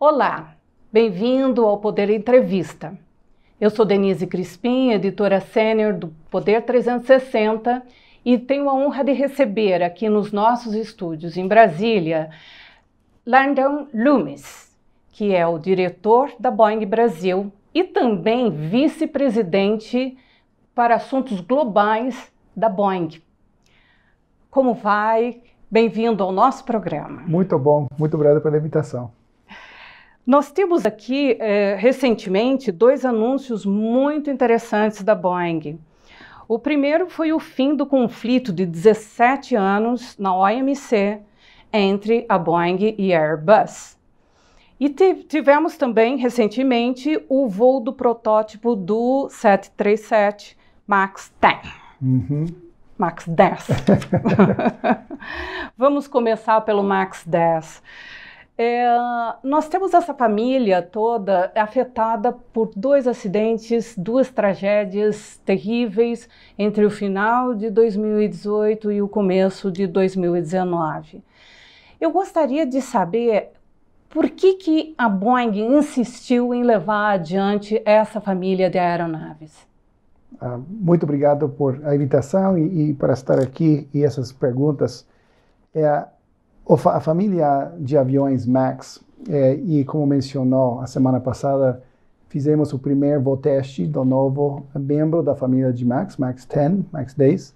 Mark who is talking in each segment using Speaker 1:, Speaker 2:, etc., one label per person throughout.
Speaker 1: Olá, bem-vindo ao Poder Entrevista. Eu sou Denise Crispim, editora sênior do Poder 360 e tenho a honra de receber aqui nos nossos estúdios em Brasília Landon Loomis, que é o diretor da Boeing Brasil e também vice-presidente para assuntos globais da Boeing. Como vai? Bem-vindo ao nosso programa.
Speaker 2: Muito bom, muito obrigado pela invitação.
Speaker 1: Nós temos aqui, eh, recentemente, dois anúncios muito interessantes da Boeing. O primeiro foi o fim do conflito de 17 anos na OMC entre a Boeing e a Airbus. E tivemos também, recentemente, o voo do protótipo do 737 MAX 10. Uhum. MAX 10. Vamos começar pelo MAX 10. É, nós temos essa família toda afetada por dois acidentes, duas tragédias terríveis entre o final de 2018 e o começo de 2019. Eu gostaria de saber por que, que a Boeing insistiu em levar adiante essa família de aeronaves.
Speaker 2: Ah, muito obrigado por a invitação e, e para estar aqui e essas perguntas. É, a família de aviões MAX, é, e como mencionou a semana passada, fizemos o primeiro teste do novo membro da família de MAX, MAX 10, MAX 10.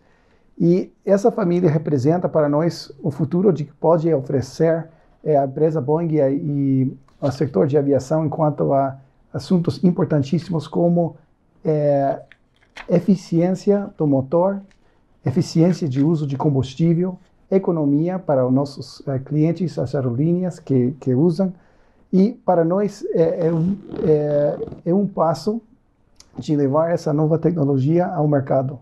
Speaker 2: E essa família representa para nós o futuro de que pode oferecer é, a empresa Boeing e o setor de aviação enquanto a assuntos importantíssimos como é, eficiência do motor, eficiência de uso de combustível, economia para os nossos uh, clientes, as aerolíneas que, que usam. E para nós é, é, um, é, é um passo de levar essa nova tecnologia ao mercado.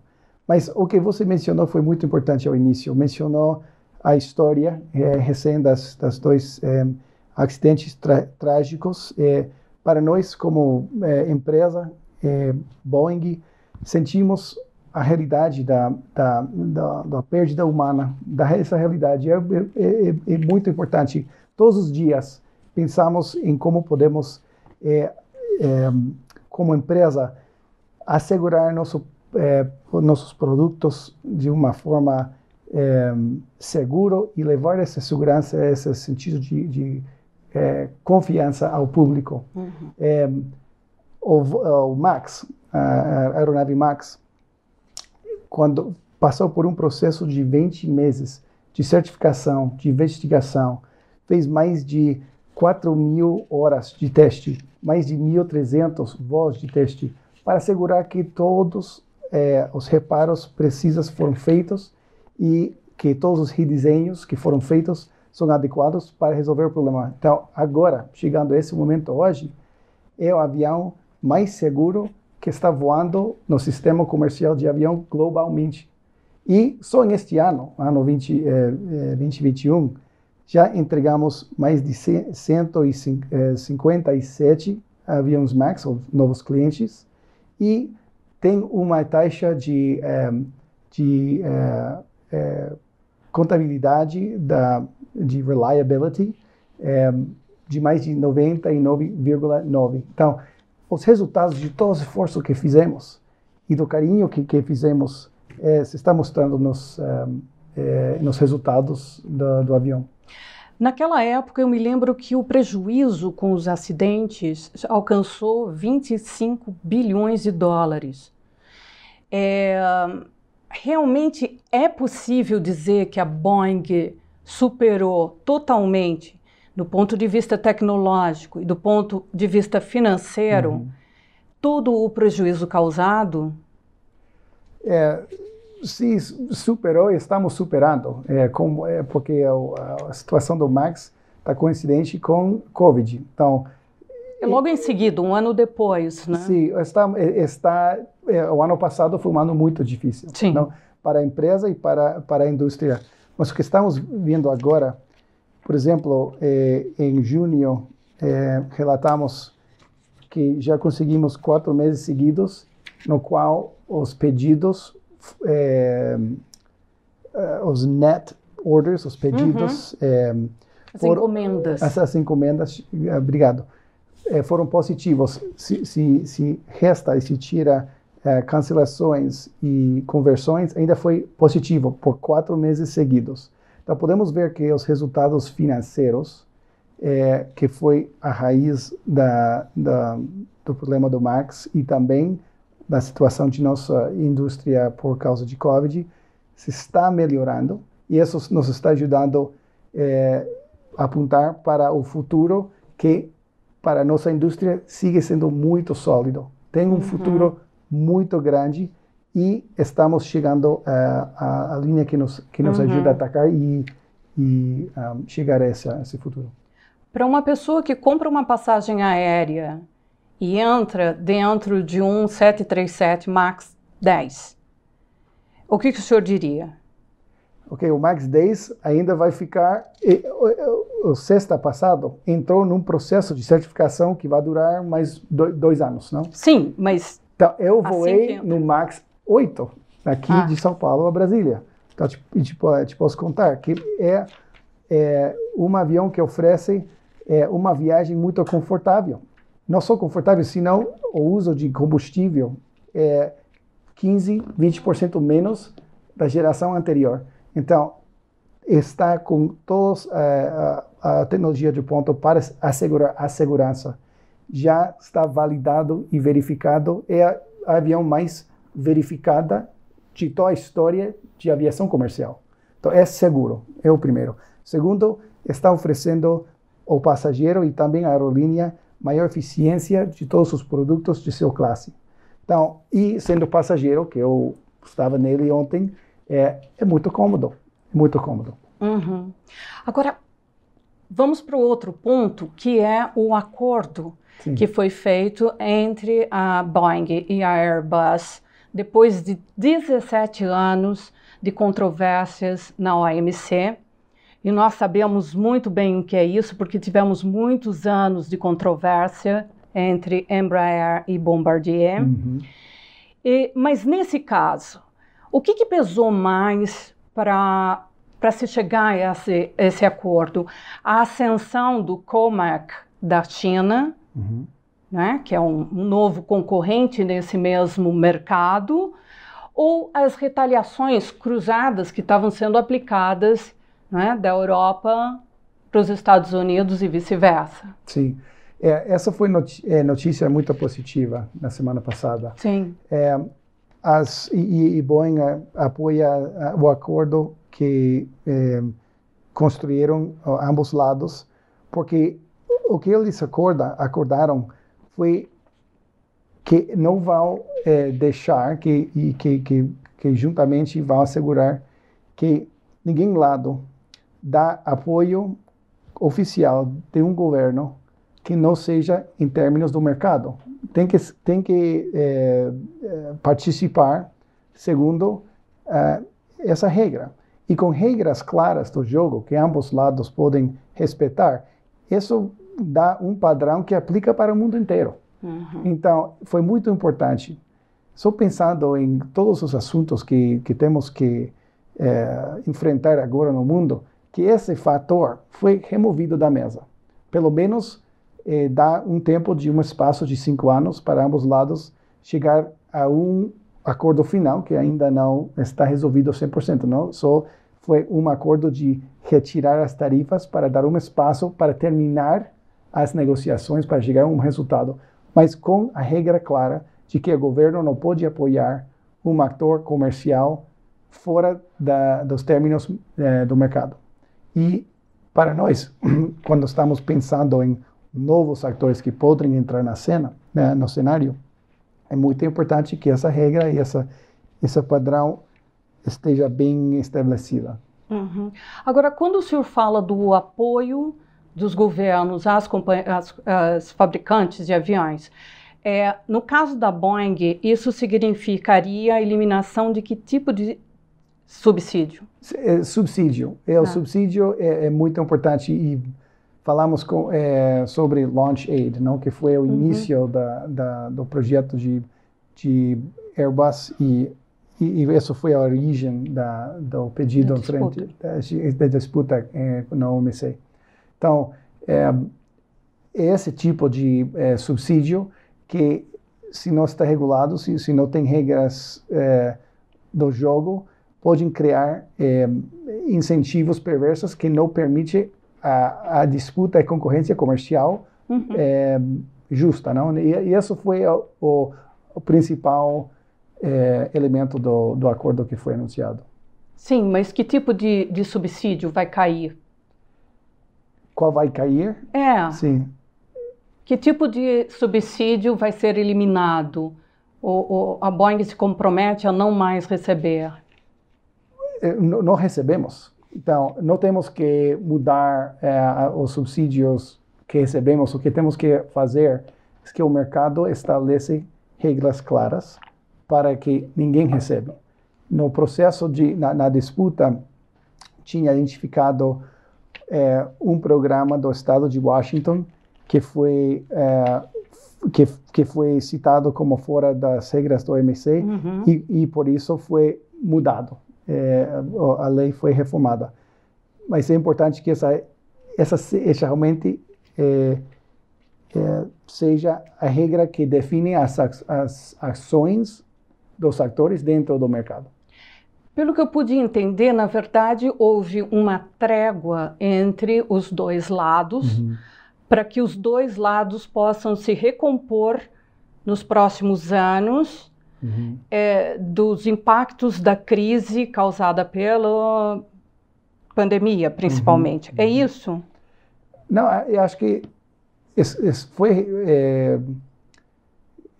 Speaker 2: Mas o que você mencionou foi muito importante ao início. Mencionou a história é, recém das, das dois é, acidentes trágicos. É, para nós, como empresa, Boeing, sentimos a realidade da, da, da, da perda humana, da, essa realidade é, é, é, é, muito importante. Todos os dias pensamos em como podemos, é, é como empresa, assegurar nosso, é, nossos produtos de uma forma segura e levar essa segurança, esse sentido de, de confiança ao público. Uhum. O, o Max, a aeronave Max, quando passou por um processo de 20 meses de certificação, de investigação, fez mais de 4 mil horas de teste, mais de 1.300 voos de teste, para assegurar que todos eh, os reparos precisos foram feitos e que todos os redesenhos que foram feitos são adequados para resolver o problema. Então, agora, chegando a esse momento hoje, é o avião mais seguro que está voando no sistema comercial de avião globalmente. E só neste ano, ano 20, eh, 2021, já entregamos mais de 157 eh, aviões MAX, ou novos clientes, e tem uma taxa de, eh, de eh, eh, contabilidade da, de reliability eh, de mais de 99,9. Então, os resultados de todo o esforço que fizemos e do carinho que, que fizemos é, se está mostrando nos, é, nos resultados do, do avião.
Speaker 1: Naquela época, eu me lembro que o prejuízo com os acidentes alcançou 25 bilhões de dólares. É, realmente é possível dizer que a Boeing superou totalmente do ponto de vista tecnológico e do ponto de vista financeiro, uhum. todo o prejuízo causado?
Speaker 2: É, se superou, estamos superando, é, com, é, porque a, a, situação do Max está coincidente com Covid. Então,
Speaker 1: é logo em seguida, um ano depois, né?
Speaker 2: Sim, está, está é, o ano passado foi um ano muito difícil,
Speaker 1: Sim.
Speaker 2: Não, para a empresa e para para a indústria. Mas o que estamos vendo agora por exemplo, eh, em junho, eh, relatamos que já conseguimos quatro meses seguidos no qual os pedidos, eh, os net orders, os pedidos, uhum.
Speaker 1: As foram, encomendas.
Speaker 2: Essas encomendas, obrigado, é, foram positivos. Se, se, se resta e se tira cancelações e conversões, ainda foi positivo por quatro meses seguidos. Então podemos ver que os resultados financeiros, é, que foi a raiz da, da, do problema do Max e também da situação de nossa indústria por causa de Covid, se está melhorando e isso nos está ajudando é, a apontar para o futuro que para a nossa indústria sigue sendo muito sólido. Tem um uhum. futuro muito grande e estamos chegando à uh, linha que nos, que nos uhum. ajuda a atacar e, e um, chegar a esse, a esse futuro.
Speaker 1: Para uma pessoa que compra uma passagem aérea e entra dentro de um 737 MAX 10, o que, que o senhor diria?
Speaker 2: Ok, o Max 10 ainda vai ficar. E, o, o, sexta passado entrou num processo de certificação que vai durar mais dois, dois anos, não?
Speaker 1: Sim, mas.
Speaker 2: Então, eu assim voei assim no Max 8, aqui ah. de São Paulo a Brasília. Então, tipo, tipo, te posso contar que é, é um avião que oferece é, uma viagem muito confortável. Não só confortável, senão o uso de combustível é 15, 20% menos da geração anterior. Então, está com toda uh, a, a, tecnologia de ponto para assegurar a segurança. Já está validado e verificado. É a avião mais verificada de toda a história de aviação comercial. Então, é seguro, é o primeiro. Segundo, está oferecendo ao passageiro e também à aerolínea maior eficiência de todos os produtos de seu classe. Então, e sendo passageiro, que eu estava nele ontem, é, é muito cômodo, muito cômodo.
Speaker 1: Uhum. Agora, vamos para o outro ponto, que é o acordo Sim. que foi feito entre a Boeing e a Airbus depois de 17 anos de controvérsias na OMC. E nós sabemos muito bem o que é isso, porque tivemos muitos anos de controvérsia entre Embraer e Bombardier. Uhum. E, mas nesse caso, o que, que pesou mais para para se chegar a esse, esse acordo? A ascensão do COMAC da China, uhum. Né, que é um, um novo concorrente nesse mesmo mercado, ou as retaliações cruzadas que estavam sendo aplicadas né, da Europa para os Estados Unidos e vice-versa.
Speaker 2: Sim. É, essa foi é, notícia muito positiva na semana passada.
Speaker 1: Sim.
Speaker 2: É, as, e, e Boeing apoia o acordo que eh, construíram ambos lados, porque o que eles acorda, acordaram foi que não vão eh, deixar que, e que, que, que juntamente vão assegurar que ninguém lado dá apoio oficial de um governo que não seja em termos do mercado tem que, tem que é, participar segundo é, essa regra. E com regras claras do jogo, que ambos lados podem respeitar, isso dá um padrão que aplica para o mundo inteiro. Uhum. Então, foi muito importante. Só pensando em todos os assuntos que, que temos que é, enfrentar agora no mundo, que esse fator foi removido da mesa. Pelo menos eh, dá um tempo de um espaço de cinco anos para ambos lados chegar a um acordo final, que ainda não está resolvido 100%, não? Só foi um acordo de retirar as tarifas para dar um espaço para terminar as negociações, para chegar a um resultado, mas com a regra clara de que o governo não pode apoiar um ator comercial fora da, dos términos eh, do mercado. E para nós, quando estamos pensando em novos atores que podem entrar na cena, né, no cenário, é muito importante que essa regra e essa, esse padrão esteja bem estabelecida.
Speaker 1: Uhum. Agora, quando o senhor fala do apoio dos governos às, às, às fabricantes de aviões, é, no caso da Boeing, isso significaria a eliminação de que tipo de subsídio?
Speaker 2: É, subsídio. É, o ah. subsídio é, é, muito importante e falamos com, é, sobre Launch Aid, não, que foi o uhum. início da, da, do projeto de, de Airbus e, e, e isso foi a origem da, do pedido em frente da, da disputa é, na OMC. Então, é, esse tipo de é, subsídio que, se não está regulado, se, se não tem regras é, do jogo, podem criar é, incentivos perversos que não permitem a, a disputa e concorrência comercial uhum. é, justa, não? E, e isso foi o, o, o principal é, elemento do, do acordo que foi anunciado.
Speaker 1: Sim, mas que tipo de, de subsídio vai cair?
Speaker 2: Qual vai cair?
Speaker 1: É.
Speaker 2: Sim.
Speaker 1: Que tipo de subsídio vai ser eliminado? O, o, a Boeing se compromete a não mais receber?
Speaker 2: É, não recebemos. Então, não temos que mudar é, os subsídios que recebemos. O que temos que fazer é que o mercado estabelece regras claras para que ninguém receba. No processo de na, na disputa tinha identificado é, um programa do estado de Washington que foi é, que, que foi citado como fora das regras do OMC uhum. e, e por isso foi mudado é, a lei foi reformada. Mas é importante que essa, essa, essa realmente é, é, seja a regra que define as, as ações dos atores dentro do mercado.
Speaker 1: Pelo que eu pude entender, na verdade, houve uma trégua entre os dois lados uhum. para que os dois lados possam se recompor nos próximos anos uhum. é, dos impactos da crise causada pela pandemia, principalmente. Uhum. É isso?
Speaker 2: Não, eu acho que foi é,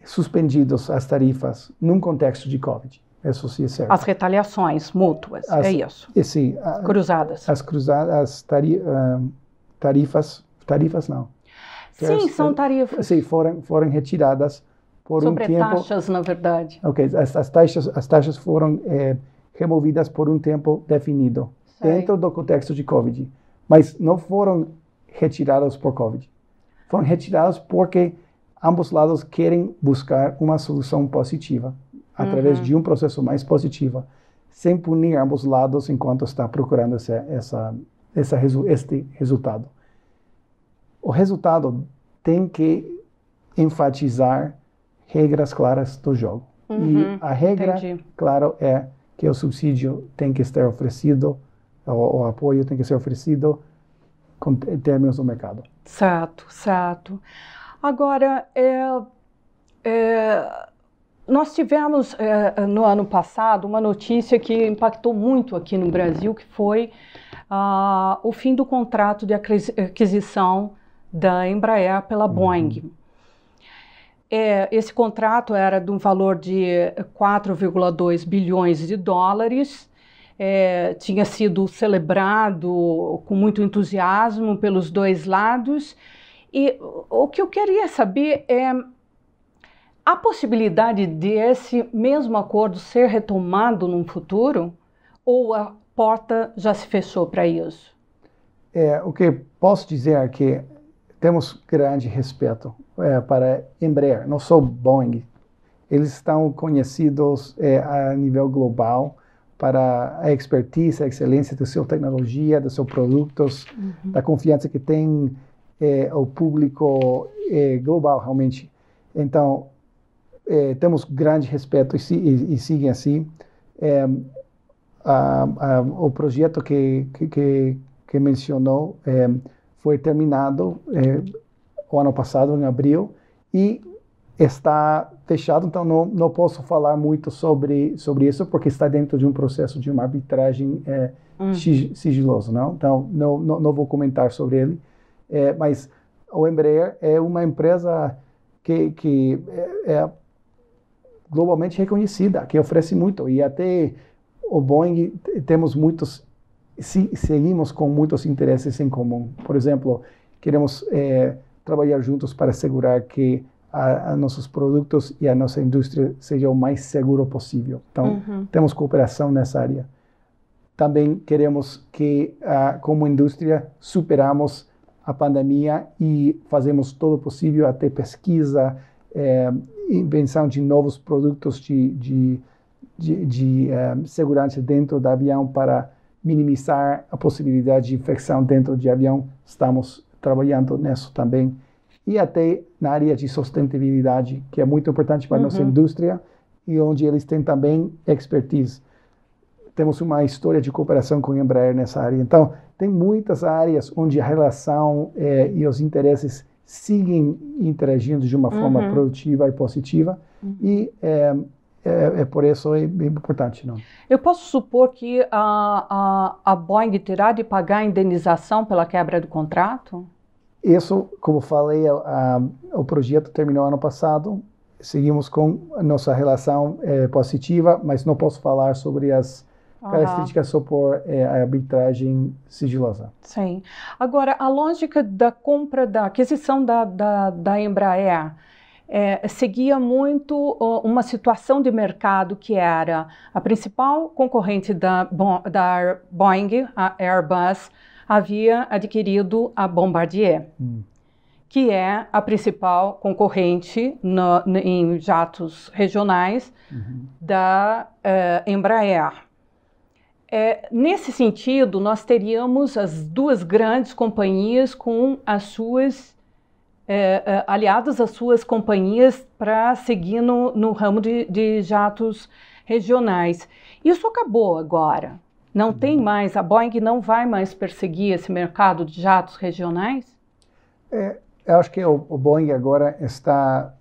Speaker 2: suspendidos as tarifas num contexto de Covid. Isso sim é certo.
Speaker 1: As retaliações mútuas, as, é isso.
Speaker 2: Sim, a,
Speaker 1: cruzadas.
Speaker 2: As cruzadas, as tari, tarifas, tarifas não.
Speaker 1: Sim, são tarifas.
Speaker 2: Sim, foram, foram retiradas por
Speaker 1: Sobre
Speaker 2: um tempo.
Speaker 1: taxas, na verdade.
Speaker 2: Ok, as, as taxas, as taxas foram é, removidas por um tempo definido Sei. dentro do contexto de Covid, mas não foram retiradas por Covid. Foram retiradas porque ambos lados querem buscar uma solução positiva através uhum. de um processo mais positivo, sem punir ambos lados enquanto está procurando essa, essa, essa este resultado. O resultado tem que enfatizar regras claras do jogo. Uhum, e a regra, entendi. claro, é que o subsídio tem que estar oferecido, o, o apoio tem que ser oferecido com, em termos do mercado.
Speaker 1: Certo, certo. Agora, é, é, nós tivemos é, no ano passado uma notícia que impactou muito aqui no Brasil, que foi uh, o fim do contrato de aquisição da Embraer pela uhum. Boeing. É, esse contrato era de um valor de 4,2 bilhões de dólares, é, tinha sido celebrado com muito entusiasmo pelos dois lados. E o que eu queria saber é a possibilidade desse mesmo acordo ser retomado num futuro ou a porta já se fechou para isso?
Speaker 2: É, o que posso dizer é que temos grande respeito é, para Embraer, não só Boeing. Eles estão conhecidos é, a nível global para a expertise, a excelência da sua tecnologia, dos seus produtos, uhum. da confiança que tem é, o público é, global realmente. Então, é, temos grande respeito e, e, e seguem assim. É, a, a, o projeto que, que, que mencionou é, foi terminado o ano passado, em abril, e está fechado, então não, não posso falar muito sobre, sobre isso, porque está dentro de um processo de uma arbitragem hum. sigiloso, não? Então, não, não, não, vou comentar sobre ele, mas o Embraer é uma empresa que, que é, é globalmente reconhecida, que oferece muito, e até o Boeing temos muitos, seguimos com muitos interesses em comum. Por exemplo, queremos é, trabalhar juntos para assegurar que a, a, nossos produtos e a nossa indústria seja o mais seguro possível. Então, uhum. temos cooperação nessa área. Também queremos que, uh, como indústria, superamos a pandemia e fazemos todo o possível, até pesquisa, é, invenção de novos produtos de, de, de, de é, segurança dentro do avião para minimizar a possibilidade de infecção dentro de avião. Estamos trabalhando nisso também. E até na área de sustentabilidade, que é muito importante para a nossa uhum. indústria e onde eles têm também expertise. Temos uma história de cooperação com a Embraer nessa área. Então, tem muitas áreas onde a relação eh, e os interesses seguem interagindo de uma forma uhum. produtiva e positiva. Uhum. E eh, é, é, por isso é bem importante. Não?
Speaker 1: Eu posso supor que a, a, a Boeing terá de pagar a indenização pela quebra do contrato?
Speaker 2: Isso, como falei, a, a, o projeto terminou ano passado. Seguimos com nossa relação é, positiva, mas não posso falar sobre as uhum. características só por é, a arbitragem sigilosa.
Speaker 1: Sim. Agora, a lógica da compra, da aquisição da, da, da Embraer é, seguia muito uma situação de mercado que era a principal concorrente da, da Boeing, a Airbus, havia adquirido a Bombardier, hum. que é a principal concorrente no, no, em jatos regionais uhum. da uh, Embraer. É, nesse sentido, nós teríamos as duas grandes companhias com as suas é, é, aliados às suas companhias para seguir no, no ramo de, de, jatos regionais. Isso acabou agora. Não uhum. tem mais, a Boeing não vai mais perseguir esse mercado de jatos regionais?
Speaker 2: É, eu acho que o, o Boeing agora está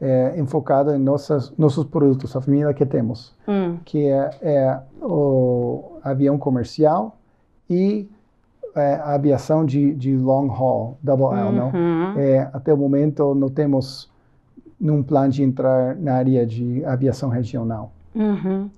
Speaker 2: é, enfocado em nossas, nossos produtos, a família que temos, hum. que é, é, o avião comercial e é, a aviação de, de long haul, double L, uhum. não? É, até o momento não temos num plano de entrar na área de aviação regional.
Speaker 1: Uhum.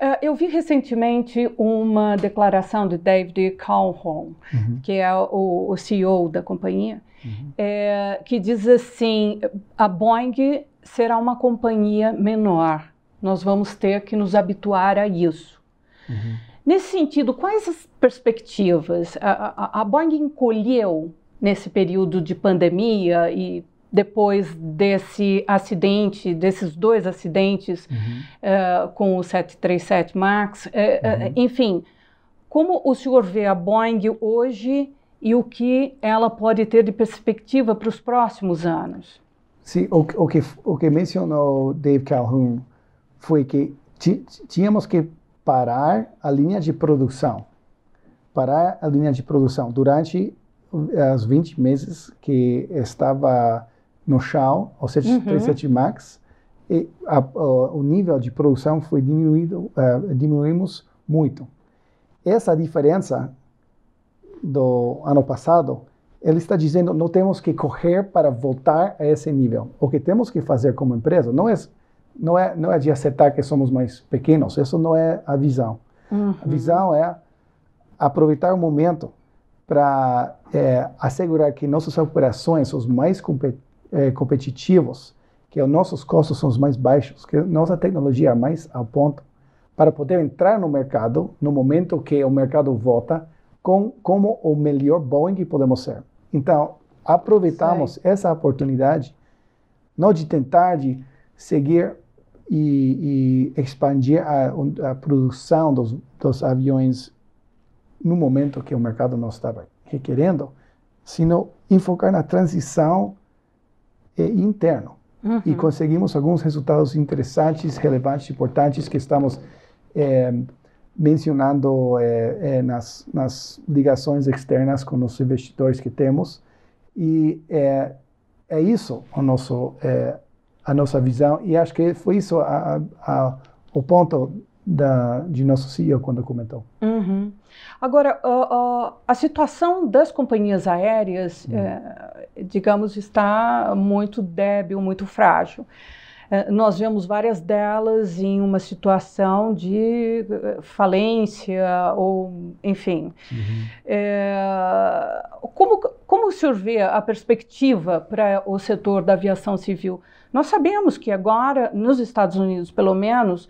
Speaker 1: Uh, eu vi recentemente uma declaração de David Calhoun, uhum. que é o, o, CEO da companhia, uhum. é, que diz assim: a Boeing será uma companhia menor. Nós vamos ter que nos habituar a isso. Uhum. Nesse sentido, quais as perspectivas? A, a, a Boeing encolheu nesse período de pandemia e depois desse acidente, desses dois acidentes uhum. uh, com o 737 MAX, uh, uhum. uh, enfim, como o senhor vê a Boeing hoje e o que ela pode ter de perspectiva para os próximos anos?
Speaker 2: Sim, o, o, que, o que mencionou Dave Calhoun foi que tínhamos que parar a linha de produção. Parar a linha de produção. Durante os 20 meses que estava no chão, o 737 uhum. MAX, e a, o, o, nível de produção foi diminuído, uh, diminuímos muito. Essa diferença do ano passado, ele está dizendo não temos que correr para voltar a esse nível. O que temos que fazer como empresa não é não é, não é de aceitar que somos mais pequenos, isso não é a visão. Uhum. A visão é aproveitar o momento para é, assegurar que nossas operações são mais compet é, competitivos, que os nossos custos são os mais baixos, que nossa tecnologia é mais ao ponto para poder entrar no mercado no momento que o mercado volta com como o melhor Boeing podemos ser. Então, aproveitamos essa oportunidade, não de tentar de seguir e, e expandir a, a produção dos, dos, aviões no momento que o mercado não estava requerendo, sino enfocar na transição eh, interna. Uhum. E conseguimos alguns resultados interessantes, relevantes, importantes que estamos eh, mencionando eh, nas, nas ligações externas com os investidores que temos. E é, é isso o nosso a nossa visão e acho que foi isso a, a, o ponto da, de nosso CEO quando comentou.
Speaker 1: Uhum. Agora, uh, a situação das companhias aéreas, uhum. é, digamos, está muito débil, muito frágil. É, nós vemos várias delas em uma situação de eh, falência ou, enfim. Uhum. É, como, como o senhor vê a perspectiva para o setor da aviação civil? Nós sabemos que agora, nos Estados Unidos, pelo menos,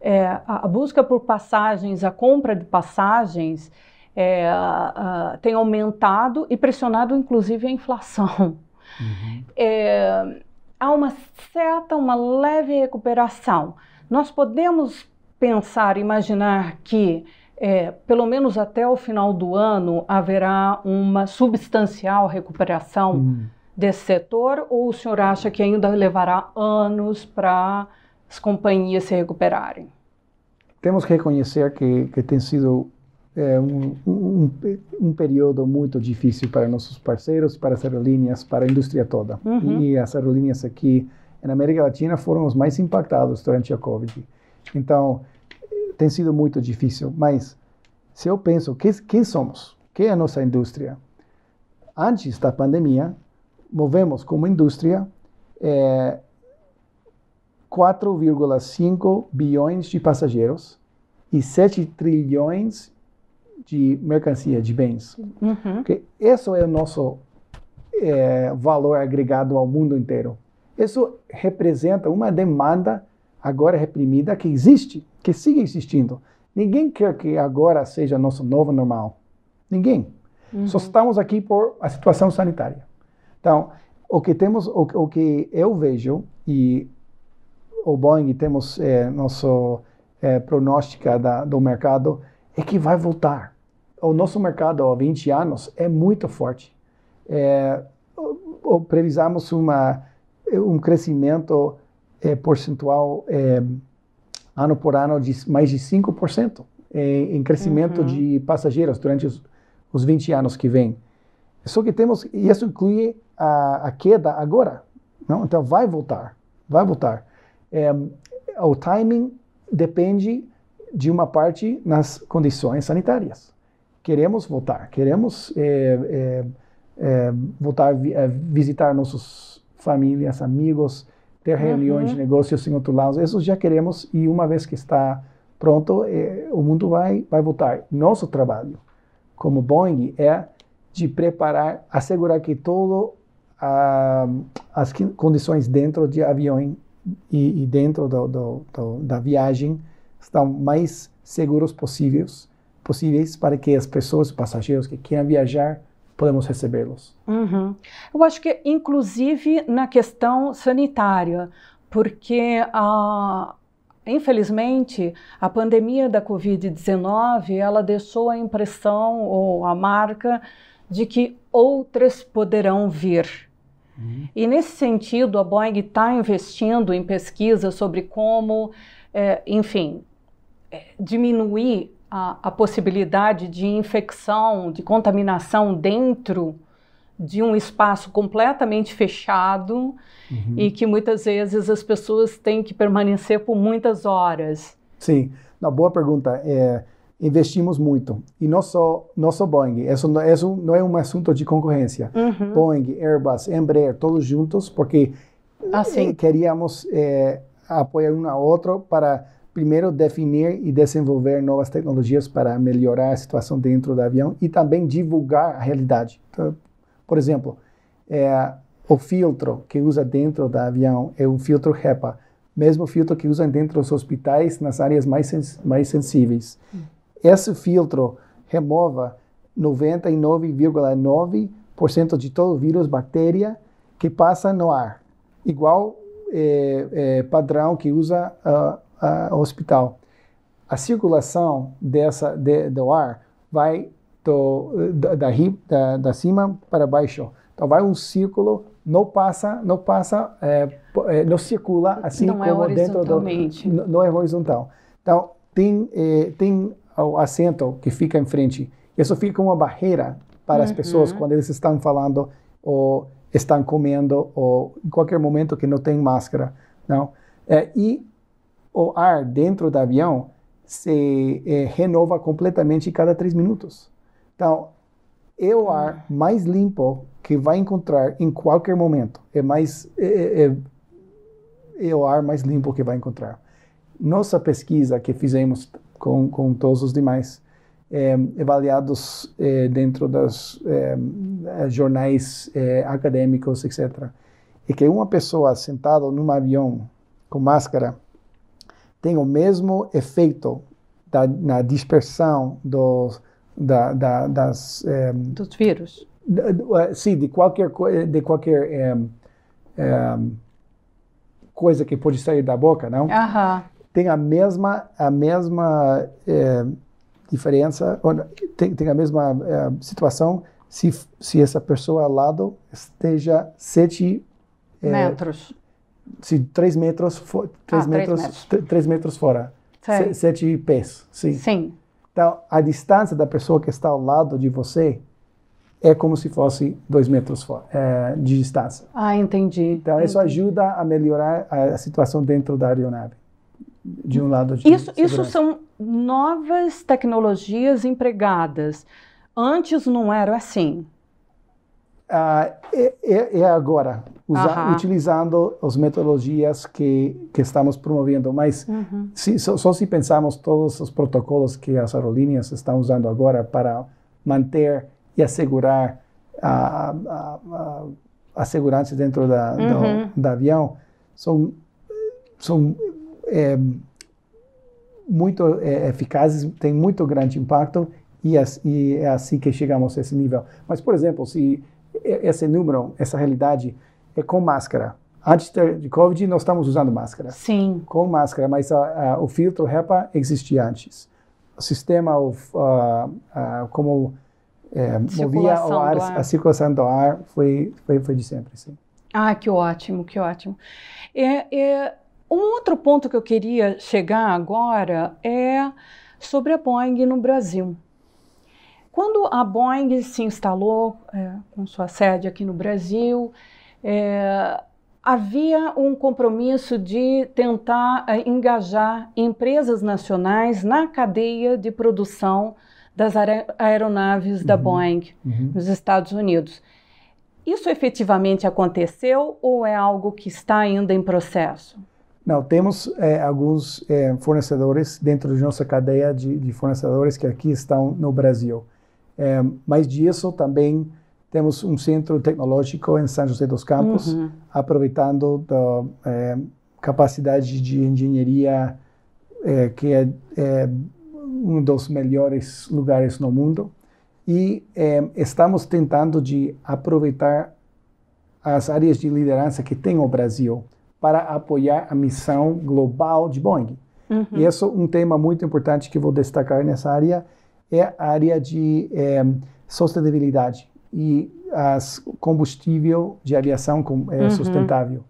Speaker 1: é, a, busca por passagens, a compra de passagens, é, a, a, tem aumentado e pressionado, inclusive, a inflação. Uhum. É, há uma certa, uma leve recuperação. Nós podemos pensar, imaginar que é, pelo menos até o final do ano, haverá uma substancial recuperação hum. desse setor? Ou o senhor acha que ainda levará anos para as companhias se recuperarem?
Speaker 2: Temos que reconhecer que, que tem sido é, um, um, um, período muito difícil para nossos parceiros, para as aerolíneas, para a indústria toda. Uhum. E as aerolíneas aqui na América Latina foram os mais impactados durante a Covid. Então, tem sido muito difícil. Mas, se eu penso, que, quem somos? Quem é a nossa indústria? Antes da pandemia, movemos como indústria é, 4,5 bilhões de passageiros e 7 trilhões de mercancia, de bens. Uhum. Porque esse é o nosso é, valor agregado ao mundo inteiro. Isso representa uma demanda agora reprimida que existe, que sigue existindo. Ninguém quer que agora seja nosso novo normal. Ninguém. Uhum. Só estamos aqui por a situação sanitária. Então, o que temos, o, o que eu vejo e o Boeing temos é, nosso é, pronóstica da, do mercado é que vai voltar. O nosso mercado há 20 anos é muito forte. É, previsamos uma, um crescimento é, percentual é, ano por ano de mais de 5% em, em crescimento uhum. de passageiros durante os, os 20 anos que vêm. Só que temos, e isso inclui a, a queda agora. Não? Então vai voltar, vai voltar. É, o timing depende de uma parte nas condições sanitárias. Queremos voltar, queremos é, é, voltar a visitar nossas famílias, amigos, ter reuniões uhum. de negócios em outro lado. Isso já queremos e uma vez que está pronto, o mundo vai, vai voltar. Nosso trabalho como Boeing é de preparar, assegurar que todo ah, as condições dentro de avião e, e dentro do, do, do, da viagem estão mais seguros possíveis, possíveis para que as pessoas, passageiros que queiram viajar, podemos recebê-los.
Speaker 1: Uhum. Eu acho que, inclusive, na questão sanitária, porque a, infelizmente a pandemia da Covid-19 ela deixou a impressão ou a marca de que outras poderão vir. Uhum. E nesse sentido, a Boeing está investindo em pesquisa sobre como, é, enfim, diminuir a, a, possibilidade de infecção, de contaminação dentro de um espaço completamente fechado uhum. e que muitas vezes as pessoas têm que permanecer por muitas horas.
Speaker 2: Sim, uma boa pergunta. É, investimos muito. E não só, não só Boeing, isso não, isso não é um assunto de concorrência. Uhum. Boeing, Airbus, Embraer, todos juntos, porque assim. queríamos é, apoiar um ao outro para, primeiro, definir e desenvolver novas tecnologias para melhorar a situação dentro do avião e também divulgar a realidade. Então, por exemplo, é, o filtro que usa dentro do avião é um filtro HEPA, mesmo filtro que usam dentro dos hospitais nas áreas mais, sens mais sensíveis. Uhum. Esse filtro remova 99,9% de todo vírus, bactéria que passa no ar, igual é, é, padrão que usa o hospital. A circulação dessa de, do ar vai do, da, da, da, da, cima para baixo. Então vai um círculo, não passa, não passa, é, é não circula assim
Speaker 1: não
Speaker 2: é como
Speaker 1: é
Speaker 2: dentro do, não é horizontal. Então tem é, tem ao assento que fica em frente. Isso fica uma barreira para uhum. as pessoas quando eles estão falando ou estão comendo ou em qualquer momento que não tem máscara, não. É, e o ar dentro do avião se é, renova completamente cada três minutos. Então, é o ar mais limpo que vai encontrar em qualquer momento. É mais é, é, é, é o ar mais limpo que vai encontrar. Nossa pesquisa que fizemos com, com todos os demais, é, avaliados é, dentro dos é, jornais é, acadêmicos, etc. E que uma pessoa sentada num avião com máscara tem o mesmo efeito da, na dispersão dos, da, da, das...
Speaker 1: É, dos vírus.
Speaker 2: sim, de qualquer, de qualquer é, coisa que pode sair da boca, não?
Speaker 1: Aham
Speaker 2: tem a mesma, a mesma diferença, tem, tem a mesma situação se, se essa pessoa ao lado esteja sete
Speaker 1: metros.
Speaker 2: Se três metros, for, três, ah, metros, metros. três metros fora. Se, sete pés, sim.
Speaker 1: Sim.
Speaker 2: Então, a distância da pessoa que está ao lado de você é como se fosse dois metros fora, é, de distância.
Speaker 1: Ah, entendi.
Speaker 2: Então,
Speaker 1: entendi.
Speaker 2: isso ajuda a melhorar a, a, situação dentro da aeronave. De um lado de
Speaker 1: isso, isso são novas tecnologias empregadas. Antes não era assim.
Speaker 2: Ah, é, é, é, agora, usa, utilizando as metodologias que, que estamos promovendo. Mas uhum. se, só, só, se pensarmos todos os protocolos que as aerolíneas estão usando agora para manter e assegurar a, a, a, a segurança dentro da, uhum. do, do, avião, são, são é, muito é, eficazes, têm muito grande impacto e, e é assim que chegamos a esse nível. Mas, por exemplo, se esse número, essa realidade é com máscara. Antes de Covid, nós estamos usando máscara.
Speaker 1: Sim.
Speaker 2: Com máscara, mas uh, uh, o filtro HEPA existia antes. O sistema, uh, como é, movia o ar, ar, a circulação do ar, foi, foi, foi de sempre, sim.
Speaker 1: Ah, que ótimo, que ótimo. É, é, um outro ponto que eu queria chegar agora é sobre a Boeing no Brasil. Quando a Boeing se instalou é, com sua sede aqui no Brasil, é, havia um compromisso de tentar é, engajar empresas nacionais na cadeia de produção das aeronaves uhum. da Boeing uhum. nos Estados Unidos. Isso efetivamente aconteceu ou é algo que está ainda em processo?
Speaker 2: Não, temos é, alguns é, fornecedores dentro de nossa cadeia de, de, fornecedores que aqui estão no Brasil. É, mais disso, também temos um centro tecnológico em São José dos Campos, uhum. aproveitando a é, capacidade de engenharia é, que é, é, um dos melhores lugares no mundo. E é, estamos tentando de aproveitar as áreas de liderança que tem o Brasil para apoiar a missão global de Boeing. Uhum. E isso é um tema muito importante que vou destacar nessa área, é a área de é, sustentabilidade e as combustível de aviação com, é, uhum. sustentável.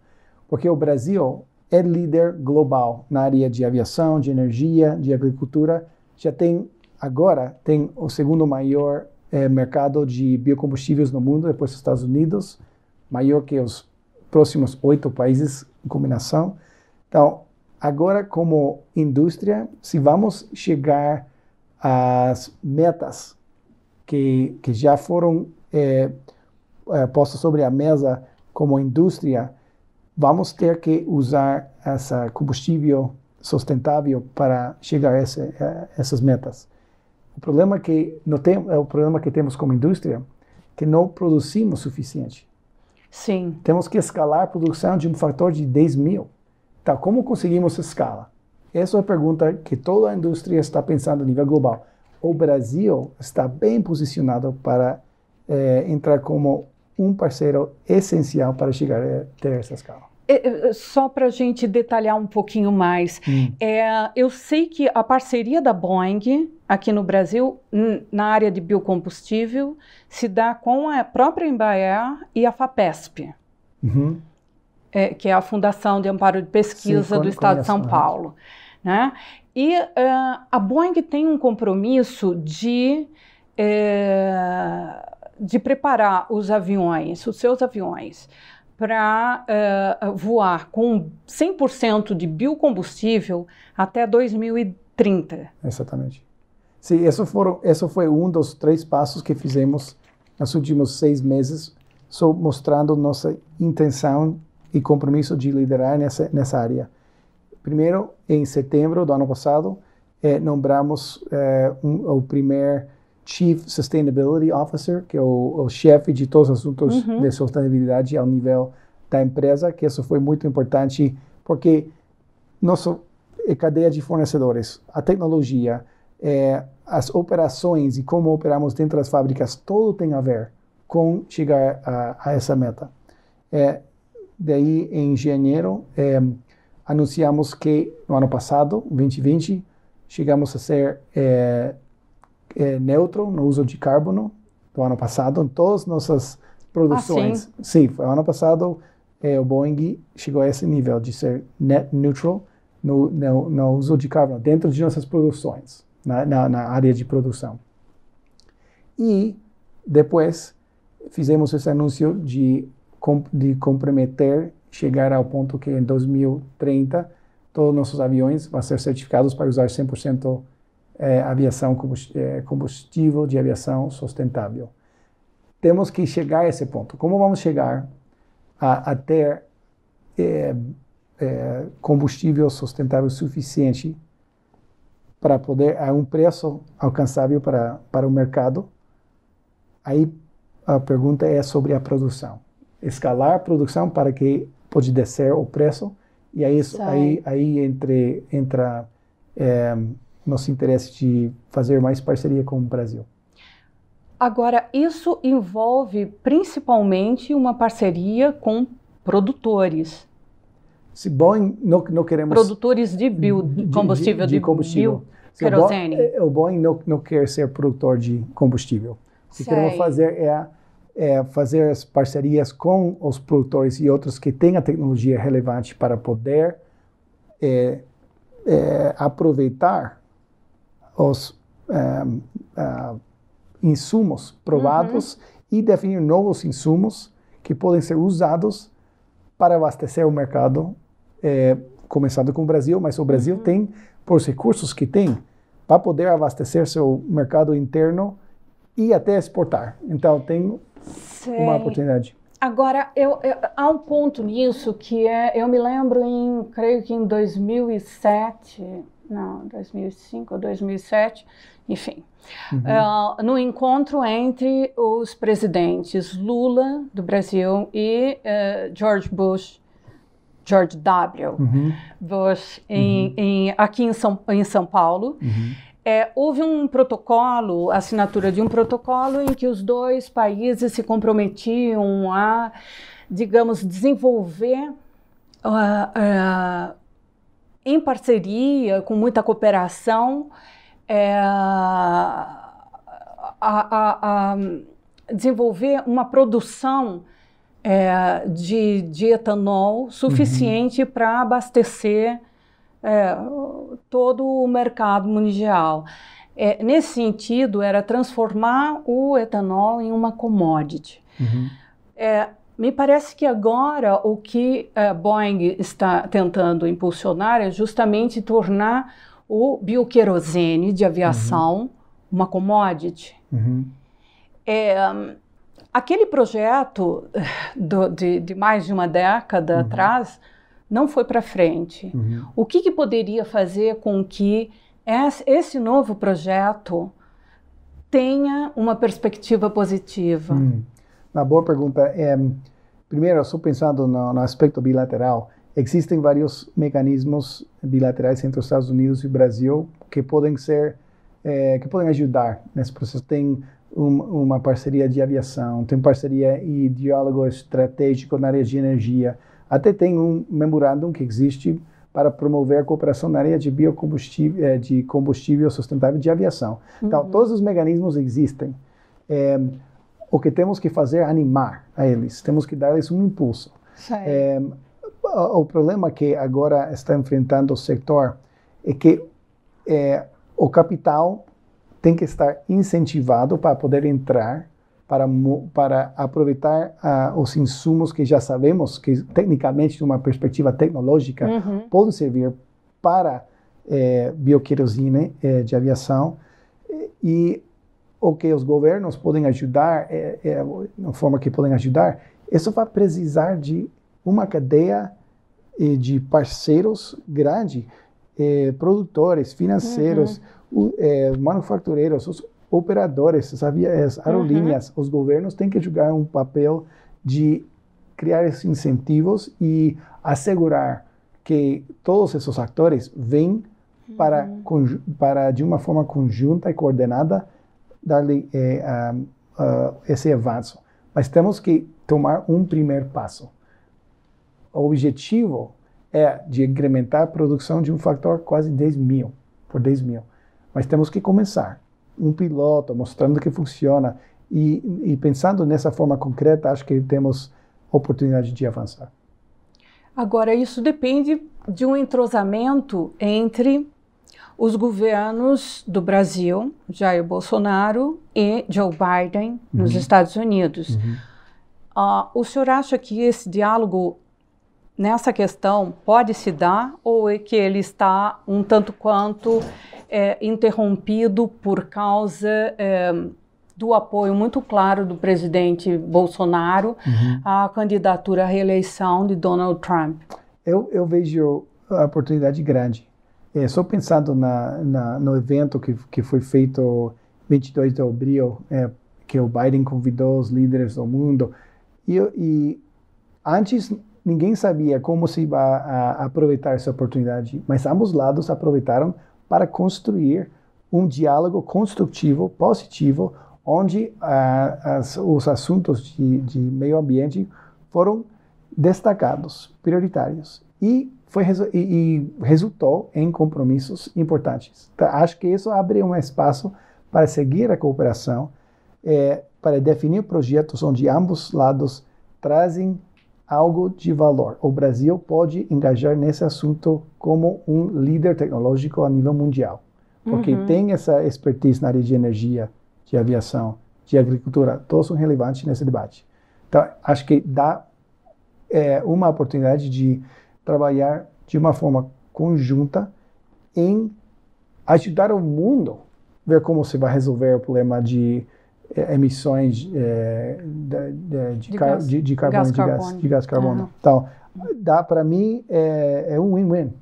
Speaker 2: Porque o Brasil é líder global na área de aviação, de energia, de agricultura. Já tem, agora, tem o segundo maior é, mercado de biocombustíveis no mundo, depois dos Estados Unidos, maior que os próximos oito países em combinação. Então, agora, como indústria, se vamos chegar as metas que, que já foram é, é, postas sobre a mesa como indústria, vamos ter que usar essa combustível sustentável para chegar a, esse, a essas metas. O problema que não tem, é o problema que temos como indústria, que não produzimos suficiente.
Speaker 1: Sim.
Speaker 2: Temos que escalar a produção de um fator de 10 mil. Então, como conseguimos escala? Essa é a pergunta que toda a indústria está pensando a nível global. O Brasil está bem posicionado para é, entrar como um parceiro essencial para chegar a ter essa escala.
Speaker 1: É, é só para a gente detalhar um pouquinho mais, hum. é, eu sei que a parceria da Boeing aqui no Brasil, na área de biocombustível, se dá com a própria Embraer e a FAPESP. Uhum. É, que é a Fundação de Amparo de Pesquisa Sim, do Estado de São Paulo. Né? E uh, a Boeing tem um compromisso de, uh, de preparar os aviões, os seus aviões, para uh, voar com 100% de biocombustível até 2030.
Speaker 2: Exatamente. Sim, isso, foram, isso foi um dos três passos que fizemos nos últimos seis meses, só mostrando nossa intenção e compromisso de liderar nessa, nessa área. Primeiro, em setembro do ano passado, eh, nombramos eh, um, o primeiro Chief Sustainability Officer, que é o, o chefe de todos os assuntos uhum. de sustentabilidade ao nível da empresa, que isso foi muito importante, porque nossa cadeia de fornecedores, a tecnologia, eh, as operações e como operamos dentro das fábricas, tudo tem a ver com chegar a, a essa meta. É, daí, em janeiro, é, anunciamos que no ano passado, 2020, chegamos a ser é, é, neutro no uso de carbono do ano passado em todas nossas produções.
Speaker 1: Ah,
Speaker 2: sim, foi ano passado é, o Boeing chegou a esse nível de ser net neutral no, no, no uso de carbono dentro de nossas produções, na, na, na área de produção. E depois fizemos esse anúncio de, de comprometer, chegar ao ponto que em 2030 todos os nossos aviões vão ser certificados para usar 100% é, aviação é, combustível de aviação sustentável. Temos que chegar a esse ponto. Como vamos chegar a, a ter é, é, combustível sustentável suficiente para poder a um preço alcançável para para o mercado? Aí a pergunta é sobre a produção. Escalar a produção para que pode descer o preço e aí isso, aí, aí entre, entra é, nosso interesse de fazer mais parceria com o Brasil.
Speaker 1: Agora, isso envolve principalmente uma parceria com produtores.
Speaker 2: Se Boeing não, não queremos...
Speaker 1: Produtores de, bio, de de, de, combustível. Bio, querosene.
Speaker 2: O, o Boeing não, não quer ser produtor de combustível. O que queremos fazer é é, fazer as parcerias com os produtores e outros que têm a tecnologia relevante para poder é, é, aproveitar os é, é, insumos provados uhum. e definir novos insumos que podem ser usados para abastecer o mercado, é, começando com o Brasil, mas o Brasil uhum. tem, por os recursos que tem, para poder abastecer seu mercado interno e até exportar. Então, tem Sei. uma oportunidade.
Speaker 1: Agora, eu, eu, há um ponto nisso que é, eu me lembro em, creio que em 2007, não, 2005 ou 2007, enfim, uhum. uh, no encontro entre os presidentes Lula, do Brasil, e uh, George Bush, George W. Uhum. Bush, em, uhum. em, aqui em São, em São Paulo. É, houve um protocolo, assinatura de um protocolo em que os dois países se comprometiam a, digamos, desenvolver uh, uh, em parceria, com muita cooperação, é, a, a, a, desenvolver uma produção é, de, de etanol suficiente uhum. para abastecer é, todo o mercado mundial. É, nesse sentido, era transformar o etanol em uma commodity. Uhum. É, me parece que agora o que a é, Boeing está tentando impulsionar é justamente tornar o bioquerosene de aviação uhum. uma commodity. Uhum. É, aquele projeto do, de, de, mais de uma década uhum. atrás não foi para frente. Uhum. O que, que, poderia fazer com que esse novo projeto tenha uma perspectiva positiva? Hum.
Speaker 2: Uma boa pergunta. É, primeiro, estou pensando no, no, aspecto bilateral. Existem vários mecanismos bilaterais entre os Estados Unidos e o Brasil que podem ser, é, que podem ajudar nesse processo. Tem um, uma parceria de aviação, tem parceria e diálogo estratégico na área de energia até tem um memorandum que existe para promover a cooperação na área de biocombustível, eh, de combustível sustentável de aviação. Então, uhum. todos os mecanismos existem. É, o que temos que fazer é animar a eles, temos que dar-lhes um impulso. É, o, o problema que agora está enfrentando o setor é que é, o capital tem que estar incentivado para poder entrar para, para aproveitar uh, os insumos que já sabemos que, tecnicamente, de uma perspectiva tecnológica, uhum. podem servir para eh, bioquerosene eh, de aviação e o que os governos podem ajudar, é, é, na forma que podem ajudar, isso vai precisar de uma cadeia eh, de parceiros grande, produtores, financeiros, uhum. o, manufatureiros, os operadores, sabia? As aerolíneas, uhum. os governos têm que jogar um papel de criar esses incentivos e assegurar que todos esses atores vêm para, uhum. para de uma forma conjunta e coordenada, dar-lhe eh, uh, uh, esse avanço. Mas temos que tomar um primeiro passo. O objetivo é de incrementar a produção de um fator quase 10 mil, por 10 mil. Mas temos que começar. Um piloto, mostrando que funciona. E, e pensando nessa forma concreta, acho que temos oportunidade de avançar.
Speaker 1: Agora, isso depende de um entrosamento entre os governos do Brasil, Jair Bolsonaro e Joe Biden, uhum. nos Estados Unidos. Uhum. Uh, o senhor acha que esse diálogo nessa questão pode se dar ou é que ele está um tanto quanto é, interrompido por causa é, do apoio muito claro do presidente Bolsonaro uhum. à candidatura à reeleição de Donald Trump?
Speaker 2: Eu, eu vejo a oportunidade grande. É, só pensando na, na, no evento que, que foi feito 22 de abril, é, que o Biden convidou os líderes do mundo, e, e antes ninguém sabia como se ia aproveitar essa oportunidade, mas ambos lados aproveitaram para construir um diálogo construtivo, positivo, onde uh, as, os assuntos de, de, meio ambiente foram destacados, prioritários, e, foi, e, e resultou em compromissos importantes. Então, acho que isso abre um espaço para seguir a cooperação, é, para definir projetos onde ambos lados trazem algo de valor. O Brasil pode engajar nesse assunto como um líder tecnológico a nível mundial, porque uhum. tem essa expertise na área de energia, de aviação, de agricultura, todos são relevantes nesse debate. Então, acho que dá é, uma oportunidade de trabalhar de uma forma conjunta em ajudar o mundo a ver como se vai resolver o problema de emissões é, de, de, de, car gás, de, carbono, gás de, gás, de gás carbono. Uhum. Então, dá para mim é, é um win-win.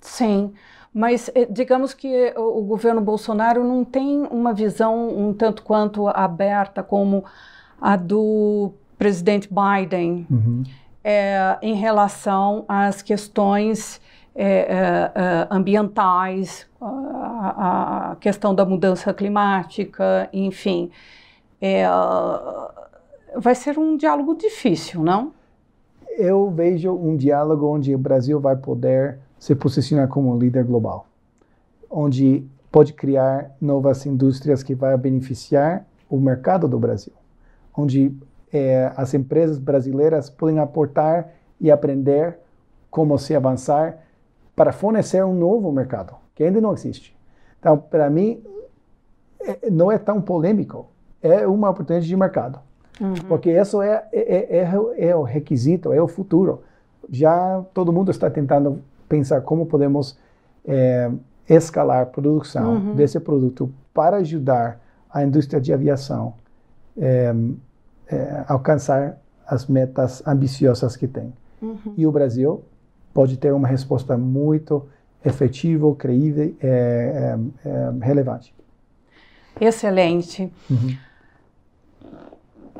Speaker 1: Sim, mas é, digamos que o, o, governo Bolsonaro não tem uma visão um tanto quanto aberta como a do presidente Biden uhum. é, em relação às questões é, é, é ambientais, a, a, questão da mudança climática, enfim. É, vai ser um diálogo difícil, não?
Speaker 2: Eu vejo um diálogo onde o Brasil vai poder se posicionar como um líder global, onde pode criar novas indústrias que vai beneficiar o mercado do Brasil, onde é, as empresas brasileiras podem aportar e aprender como se avançar para fornecer um novo mercado que ainda não existe. Então, para mim, é, não é tão polêmico. É uma oportunidade de mercado. Uhum. Porque isso é, é, é, é, o requisito, é o futuro. Já todo mundo está tentando pensar como podemos é, escalar a produção uhum. desse produto para ajudar a indústria de aviação é, é, alcançar as metas ambiciosas que tem. Uhum. E o Brasil pode ter uma resposta muito efetiva, creível, é, é, é, relevante.
Speaker 1: Excelente. Uhum.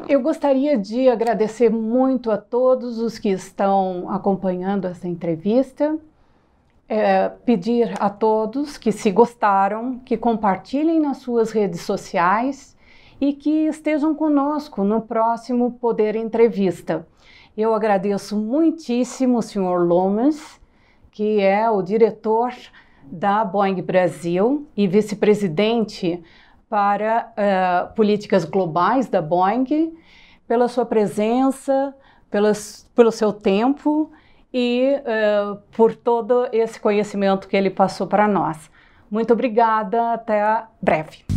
Speaker 1: Eu gostaria de agradecer muito a todos os que estão acompanhando essa entrevista. É, pedir a todos que, se gostaram, que compartilhem nas suas redes sociais e que estejam conosco no próximo Poder Entrevista. Eu agradeço muitíssimo o senhor Lomas, que é o diretor da Boeing Brasil e vice-presidente para uh, políticas globais da Boeing, pela sua presença, pelas, pelo seu tempo e uh, por todo esse conhecimento que ele passou para nós. Muito obrigada, até breve.